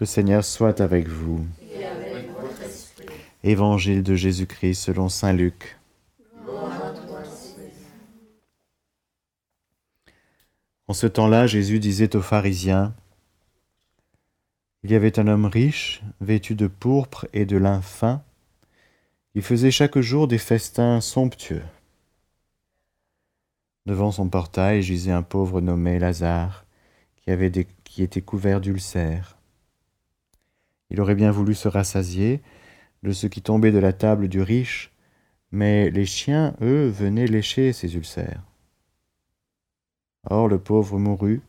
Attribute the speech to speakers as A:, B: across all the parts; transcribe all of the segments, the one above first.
A: Le Seigneur soit avec vous. Évangile de Jésus-Christ selon Saint Luc. En ce temps-là, Jésus disait aux pharisiens, Il y avait un homme riche, vêtu de pourpre et de lin fin. Il faisait chaque jour des festins somptueux. Devant son portail gisait un pauvre nommé Lazare, qui était couvert d'ulcères. Il aurait bien voulu se rassasier de ce qui tombait de la table du riche, mais les chiens, eux, venaient lécher ses ulcères. Or le pauvre mourut,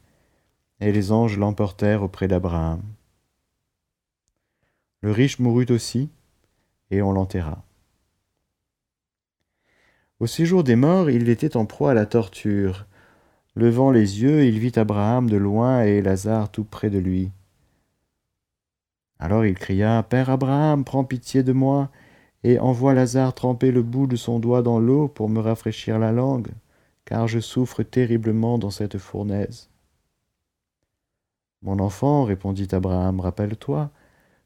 A: et les anges l'emportèrent auprès d'Abraham. Le riche mourut aussi, et on l'enterra. Au séjour des morts, il était en proie à la torture. Levant les yeux, il vit Abraham de loin et Lazare tout près de lui. Alors il cria, Père Abraham, prends pitié de moi, et envoie Lazare tremper le bout de son doigt dans l'eau pour me rafraîchir la langue car je souffre terriblement dans cette fournaise. Mon enfant, répondit Abraham, rappelle-toi,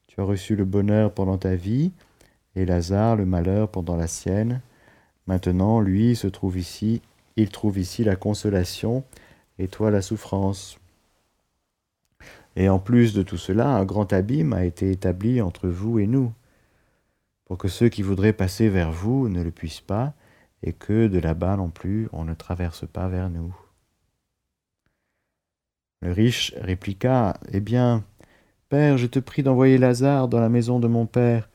A: tu as reçu le bonheur pendant ta vie, et Lazare le malheur pendant la sienne. Maintenant, lui se trouve ici, il trouve ici la consolation, et toi la souffrance. Et en plus de tout cela, un grand abîme a été établi entre vous et nous, pour que ceux qui voudraient passer vers vous ne le puissent pas, et que de là-bas non plus on ne traverse pas vers nous. Le riche répliqua, Eh bien, Père, je te prie d'envoyer Lazare dans la maison de mon Père.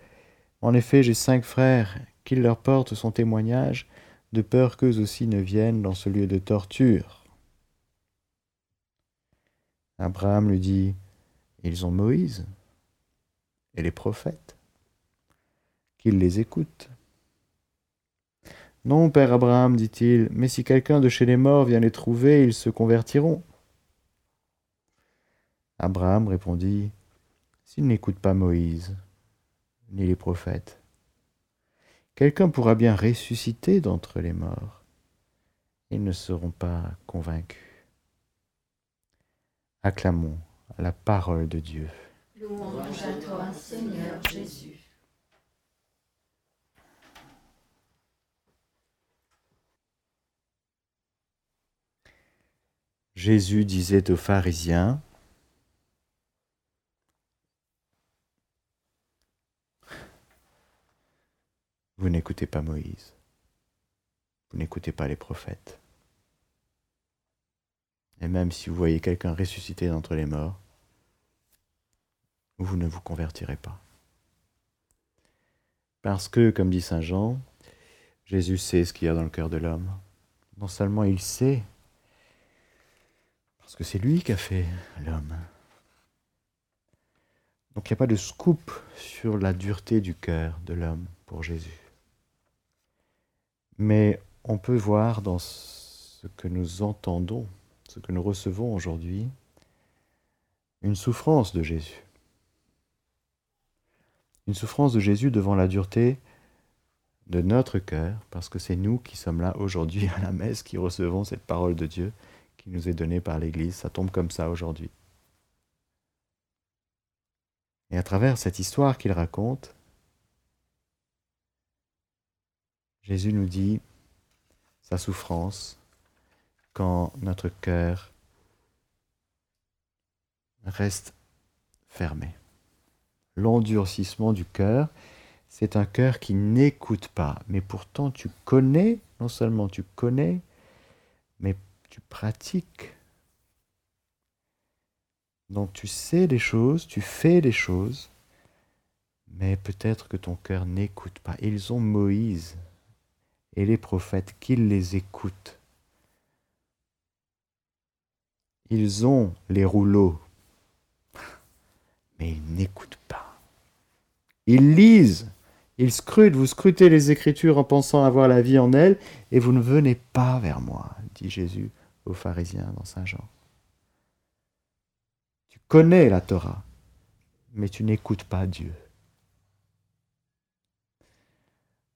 A: En effet, j'ai cinq frères, qu'il leur porte son témoignage, de peur qu'eux aussi ne viennent dans ce lieu de torture. Abraham lui dit, Ils ont Moïse et les prophètes, qu'ils les écoutent. Non, père Abraham, dit-il, mais si quelqu'un de chez les morts vient les trouver, ils se convertiront. Abraham répondit, S'ils n'écoutent pas Moïse, ni les prophètes, quelqu'un pourra bien ressusciter d'entre les morts. Ils ne seront pas convaincus. Acclamons la parole de Dieu.
B: Louange à toi, Seigneur Jésus.
A: Jésus disait aux pharisiens, Vous n'écoutez pas Moïse, vous n'écoutez pas les prophètes. Et même si vous voyez quelqu'un ressuscité d'entre les morts, vous ne vous convertirez pas. Parce que, comme dit Saint Jean, Jésus sait ce qu'il y a dans le cœur de l'homme. Non seulement il sait, parce que c'est lui qui a fait l'homme. Donc il n'y a pas de scoop sur la dureté du cœur de l'homme pour Jésus. Mais on peut voir dans ce que nous entendons, ce que nous recevons aujourd'hui, une souffrance de Jésus. Une souffrance de Jésus devant la dureté de notre cœur, parce que c'est nous qui sommes là aujourd'hui à la messe, qui recevons cette parole de Dieu qui nous est donnée par l'Église. Ça tombe comme ça aujourd'hui. Et à travers cette histoire qu'il raconte, Jésus nous dit sa souffrance quand notre cœur reste fermé. L'endurcissement du cœur, c'est un cœur qui n'écoute pas, mais pourtant tu connais, non seulement tu connais, mais tu pratiques. Donc tu sais les choses, tu fais les choses, mais peut-être que ton cœur n'écoute pas. Ils ont Moïse et les prophètes qu'ils les écoutent. Ils ont les rouleaux, mais ils n'écoutent pas. Ils lisent, ils scrutent, vous scrutez les Écritures en pensant avoir la vie en elles, et vous ne venez pas vers moi, dit Jésus aux pharisiens dans Saint Jean. Tu connais la Torah, mais tu n'écoutes pas Dieu.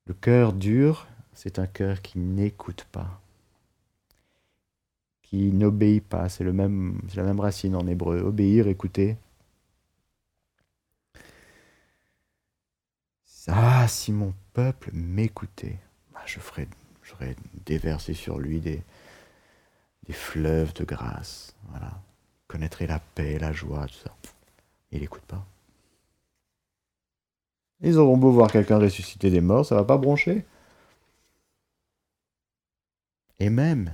A: Le cœur dur, c'est un cœur qui n'écoute pas, qui n'obéit pas. C'est la même racine en hébreu. Obéir, écouter. Ah, si mon peuple m'écoutait, ah, je ferais, j'aurais déversé sur lui des, fleuves de grâce. Voilà. Connaîtrait la paix, la joie, tout ça. Il n'écoute pas. Ils auront beau voir quelqu'un ressusciter des morts, ça va pas broncher. Et même,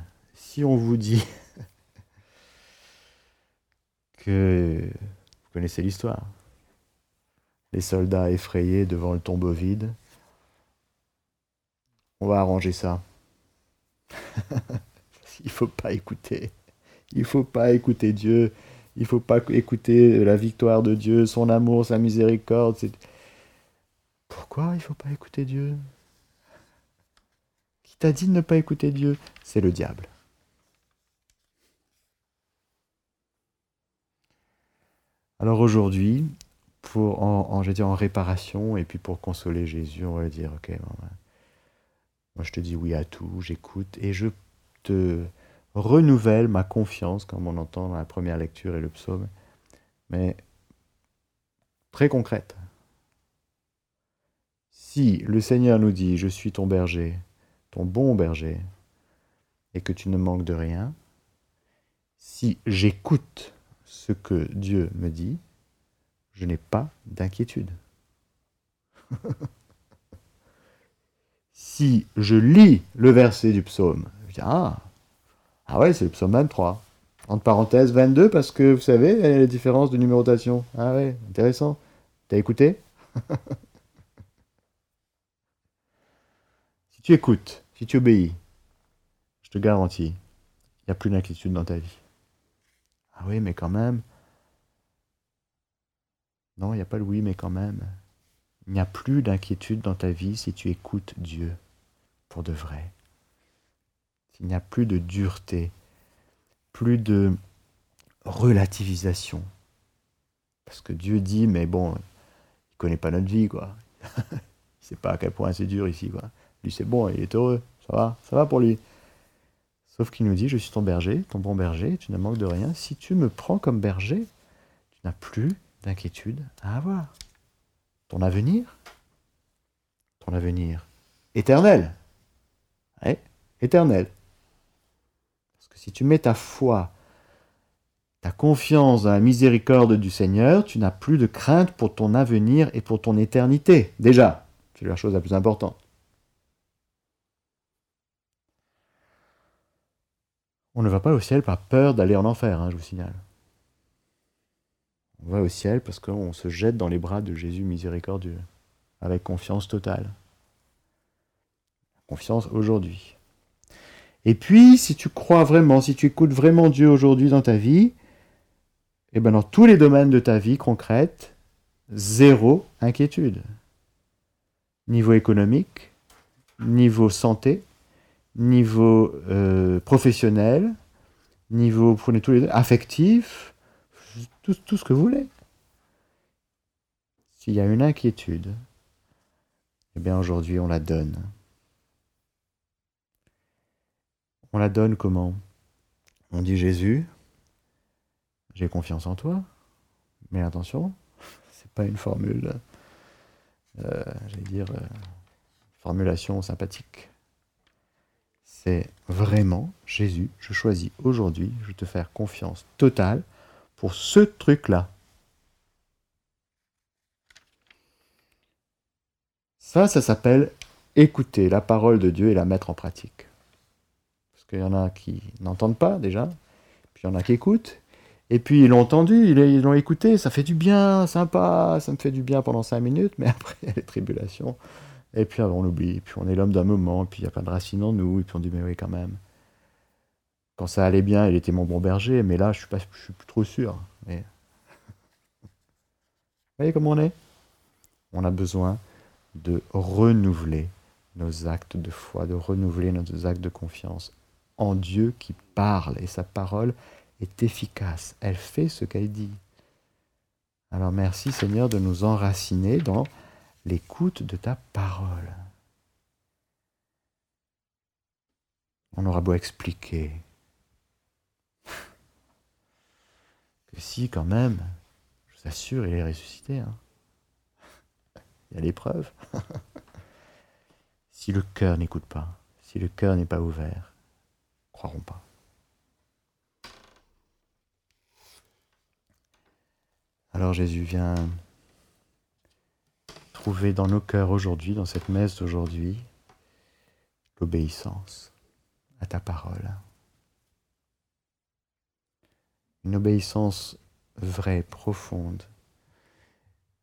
A: si on vous dit que vous connaissez l'histoire, les soldats effrayés devant le tombeau vide, on va arranger ça. Il faut pas écouter. Il faut pas écouter Dieu. Il faut pas écouter la victoire de Dieu, son amour, sa miséricorde. Pourquoi il faut pas écouter Dieu? Qui t'a dit de ne pas écouter Dieu? C'est le diable. Alors aujourd'hui, pour en, en, en réparation et puis pour consoler Jésus, on va dire ok, moi je te dis oui à tout, j'écoute et je te renouvelle ma confiance, comme on entend dans la première lecture et le psaume, mais très concrète. Si le Seigneur nous dit, je suis ton berger, ton bon berger, et que tu ne manques de rien, si j'écoute ce que Dieu me dit, je n'ai pas d'inquiétude. si je lis le verset du psaume, je dis, ah, ah ouais, c'est le psaume 23. Entre parenthèses 22, parce que vous savez, la différence de numérotation. Ah ouais, intéressant. T'as écouté? Si tu écoutes, si tu obéis, je te garantis, il n'y a plus d'inquiétude dans ta vie. Ah oui, mais quand même. Non, il n'y a pas le oui, mais quand même. Il n'y a plus d'inquiétude dans ta vie si tu écoutes Dieu pour de vrai. S'il n'y a plus de dureté, plus de relativisation. Parce que Dieu dit, mais bon, il ne connaît pas notre vie, quoi. il sait pas à quel point c'est dur ici, quoi. Lui, c'est bon, il est heureux, ça va, ça va pour lui? Sauf qu'il nous dit, je suis ton berger, ton bon berger, tu ne manques de rien. Si tu me prends comme berger, tu n'as plus d'inquiétude à avoir. Ton avenir, ton avenir éternel, éternel. Parce que si tu mets ta foi, ta confiance dans la miséricorde du Seigneur, tu n'as plus de crainte pour ton avenir et pour ton éternité. Déjà, c'est la chose la plus importante. On ne va pas au ciel par peur d'aller en enfer, hein, je vous signale. On va au ciel parce qu'on se jette dans les bras de Jésus miséricordieux, avec confiance totale. Confiance aujourd'hui. Et puis, si tu crois vraiment, si tu écoutes vraiment Dieu aujourd'hui dans ta vie, eh bien dans tous les domaines de ta vie concrète, zéro inquiétude. Niveau économique, niveau santé, niveau euh, professionnel, niveau, prenez tous les affectif, tout, tout ce que vous voulez. S'il y a une inquiétude, eh bien aujourd'hui on la donne. On la donne comment? On dit Jésus, j'ai confiance en toi, mais attention, c'est pas une formule, euh, j'allais dire, euh, formulation sympathique. C'est vraiment Jésus, je choisis aujourd'hui, je te faire confiance totale pour ce truc-là. Ça, ça s'appelle écouter la parole de Dieu et la mettre en pratique. Parce qu'il y en a qui n'entendent pas déjà, puis il y en a qui écoutent, et puis ils l'ont entendu, ils l'ont écouté, ça fait du bien, sympa, ça me fait du bien pendant cinq minutes, mais après il y a les tribulations, et puis on oublie, puis on est l'homme d'un moment, puis il n'y a pas de racine en nous, et puis on dit mais oui quand même. Quand ça allait bien, il était mon bon berger, mais là je suis suis plus trop sûr. Vous voyez comment on est? On a besoin de renouveler nos actes de foi, de renouveler nos actes de confiance en Dieu qui parle, et sa parole est efficace, elle fait ce qu'elle dit. Alors merci Seigneur de nous enraciner dans l'écoute de ta parole. On aura beau expliquer que si quand même, je vous assure, il est ressuscité. Hein. il y a l'épreuve. si le cœur n'écoute pas, si le cœur n'est pas ouvert, croiront pas. Alors Jésus vient trouver dans nos cœurs aujourd'hui, dans cette messe d'aujourd'hui, l'obéissance à ta parole. Une obéissance vraie, profonde,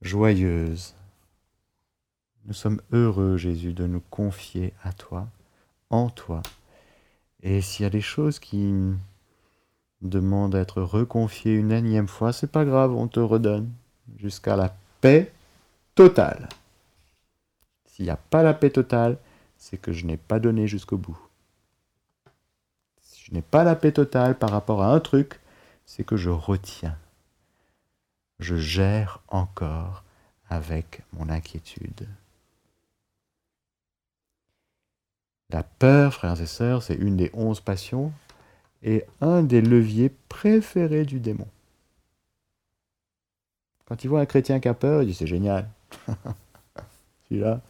A: joyeuse. Nous sommes heureux, Jésus, de nous confier à toi, en toi. Et s'il y a des choses qui demandent à être reconfiées une énième fois, c'est pas grave, on te redonne jusqu'à la paix totale. S'il n'y a pas la paix totale, c'est que je n'ai pas donné jusqu'au bout. Si je n'ai pas la paix totale par rapport à un truc, c'est que je retiens. Je gère encore avec mon inquiétude. La peur, frères et sœurs, c'est une des onze passions et un des leviers préférés du démon. Quand il voit un chrétien qui a peur, il dit c'est génial. Celui-là,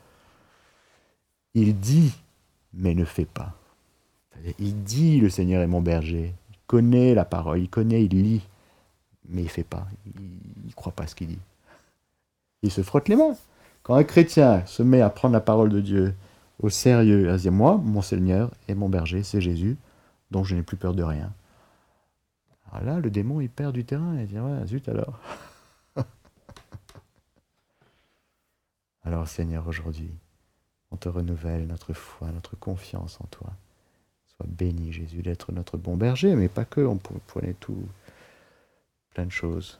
A: il dit, mais ne fait pas. Il dit le Seigneur est mon berger. Il connaît la parole, il connaît, il lit, mais il ne fait pas. Il ne croit pas ce qu'il dit. Il se frotte les mains. Quand un chrétien se met à prendre la parole de Dieu au sérieux, à dire Moi, mon Seigneur est mon berger, c'est Jésus, donc je n'ai plus peur de rien. Alors là, le démon, il perd du terrain. Il dit Ouais, zut alors. alors, Seigneur, aujourd'hui, on te renouvelle notre foi, notre confiance en toi. Sois béni, Jésus, d'être notre bon berger, mais pas que, on prenait tout, plein de choses,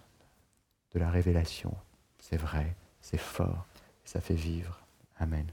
A: de la révélation. C'est vrai, c'est fort, ça fait vivre. Amen.